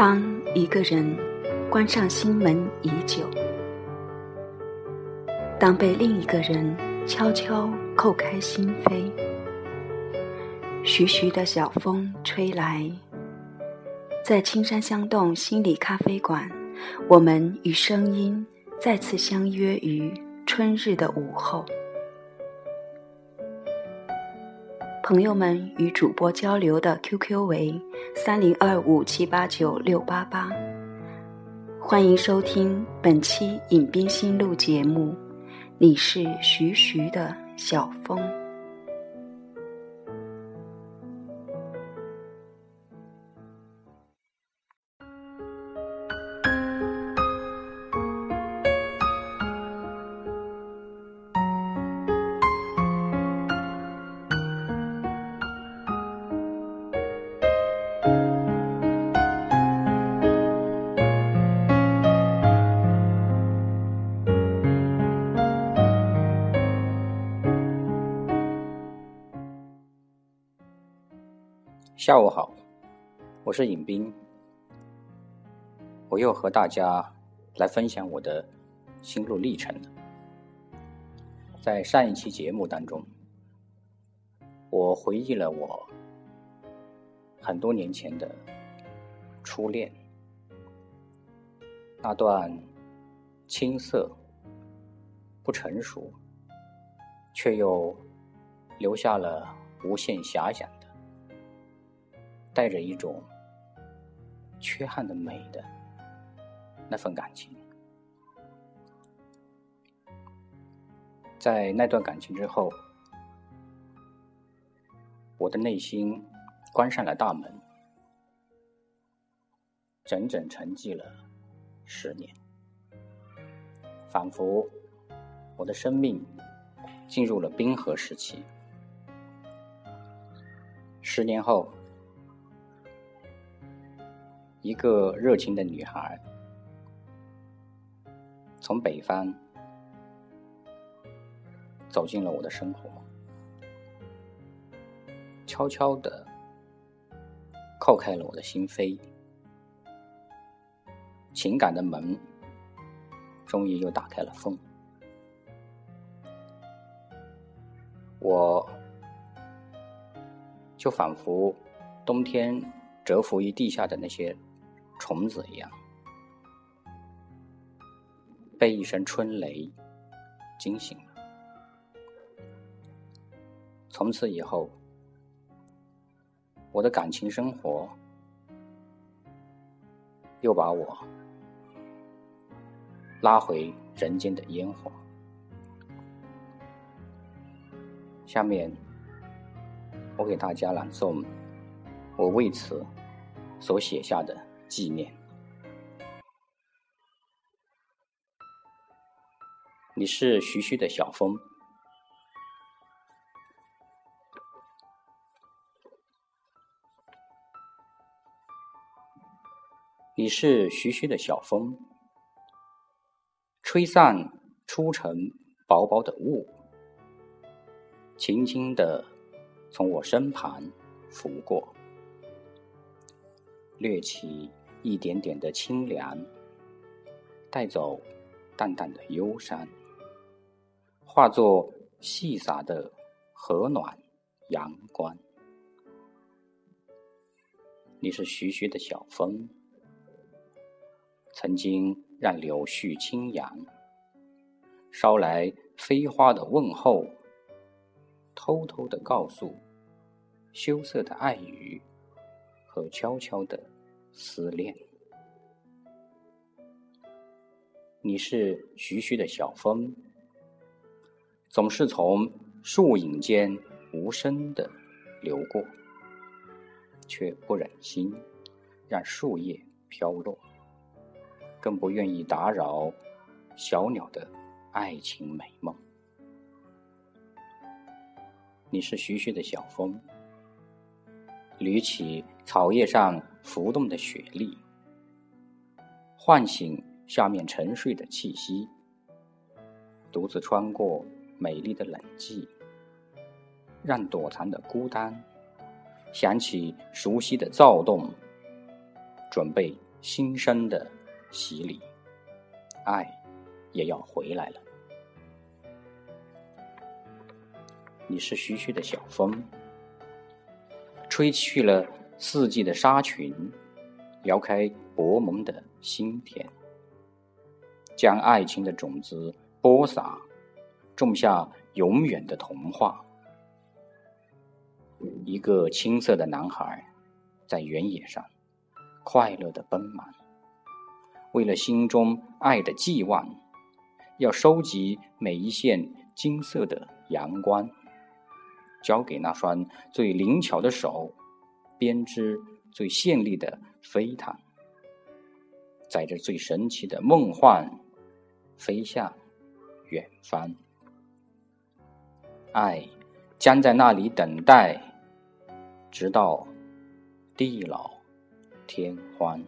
当一个人关上心门已久，当被另一个人悄悄叩开心扉，徐徐的小风吹来，在青山香洞心理咖啡馆，我们与声音再次相约于春日的午后。朋友们与主播交流的 QQ 为三零二五七八九六八八，欢迎收听本期《影冰心录》节目。你是徐徐的小风。下午好，我是尹斌，我又和大家来分享我的心路历程了。在上一期节目当中，我回忆了我很多年前的初恋，那段青涩、不成熟，却又留下了无限遐想。带着一种缺憾的美的那份感情，在那段感情之后，我的内心关上了大门，整整沉寂了十年，仿佛我的生命进入了冰河时期。十年后。一个热情的女孩，从北方走进了我的生活，悄悄的叩开了我的心扉，情感的门终于又打开了缝，我就仿佛冬天蛰伏于地下的那些。虫子一样，被一声春雷惊醒了。从此以后，我的感情生活又把我拉回人间的烟火。下面，我给大家朗诵我为此所写下的。纪念，你是徐徐的小风，你是徐徐的小风，吹散初晨薄薄的雾，轻轻的从我身旁拂过，掠起。一点点的清凉，带走淡淡的忧伤，化作细洒的和暖阳光。你是徐徐的小风，曾经让柳絮轻扬，捎来飞花的问候，偷偷的告诉羞涩的爱语和悄悄的。思念，你是徐徐的小风，总是从树影间无声的流过，却不忍心让树叶飘落，更不愿意打扰小鸟的爱情美梦。你是徐徐的小风，捋起草叶上。浮动的雪粒，唤醒下面沉睡的气息，独自穿过美丽的冷寂，让躲藏的孤单想起熟悉的躁动，准备新生的洗礼，爱也要回来了。你是徐徐的小风，吹去了四季的纱裙，撩开薄蒙的心田，将爱情的种子播撒，种下永远的童话。一个青涩的男孩，在原野上快乐的奔忙，为了心中爱的寄望，要收集每一线金色的阳光，交给那双最灵巧的手，编织最绚丽的飞毯，载着最神奇的梦幻，飞向远方。爱将在那里等待。直到地老天荒。